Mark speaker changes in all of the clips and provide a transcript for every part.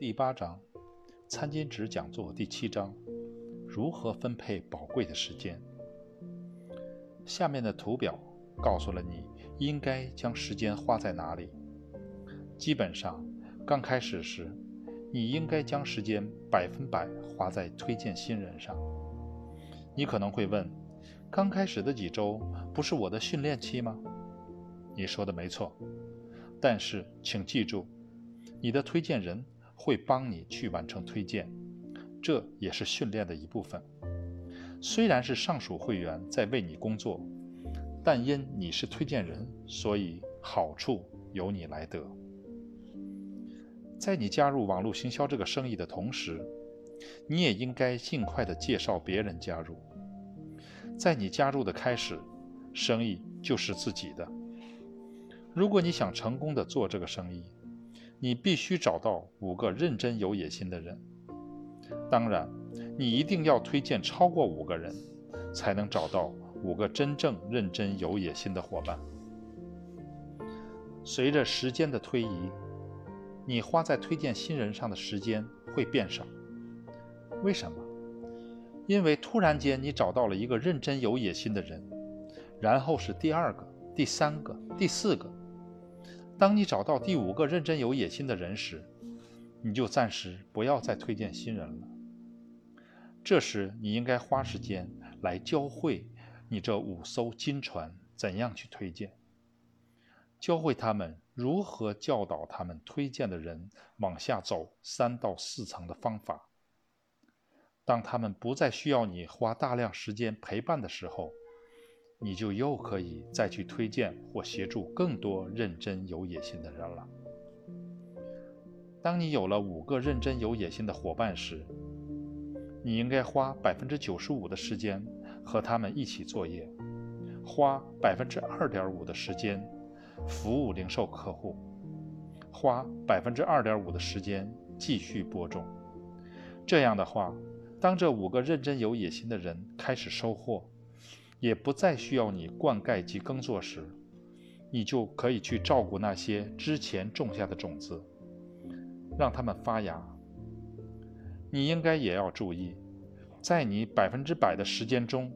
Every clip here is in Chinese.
Speaker 1: 第八章，餐巾纸讲座第七章，如何分配宝贵的时间。下面的图表告诉了你应该将时间花在哪里。基本上，刚开始时，你应该将时间百分百花在推荐新人上。你可能会问，刚开始的几周不是我的训练期吗？你说的没错，但是请记住，你的推荐人。会帮你去完成推荐，这也是训练的一部分。虽然是上属会员在为你工作，但因你是推荐人，所以好处由你来得。在你加入网络行销这个生意的同时，你也应该尽快的介绍别人加入。在你加入的开始，生意就是自己的。如果你想成功的做这个生意，你必须找到五个认真有野心的人，当然，你一定要推荐超过五个人，才能找到五个真正认真有野心的伙伴。随着时间的推移，你花在推荐新人上的时间会变少。为什么？因为突然间你找到了一个认真有野心的人，然后是第二个、第三个、第四个。当你找到第五个认真有野心的人时，你就暂时不要再推荐新人了。这时，你应该花时间来教会你这五艘金船怎样去推荐，教会他们如何教导他们推荐的人往下走三到四层的方法。当他们不再需要你花大量时间陪伴的时候。你就又可以再去推荐或协助更多认真有野心的人了。当你有了五个认真有野心的伙伴时，你应该花百分之九十五的时间和他们一起作业，花百分之二点五的时间服务零售客户，花百分之二点五的时间继续播种。这样的话，当这五个认真有野心的人开始收获。也不再需要你灌溉及耕作时，你就可以去照顾那些之前种下的种子，让它们发芽。你应该也要注意，在你百分之百的时间中，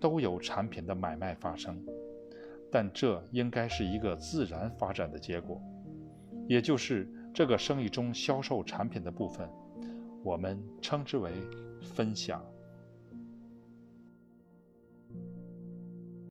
Speaker 1: 都有产品的买卖发生，但这应该是一个自然发展的结果，也就是这个生意中销售产品的部分，我们称之为分享。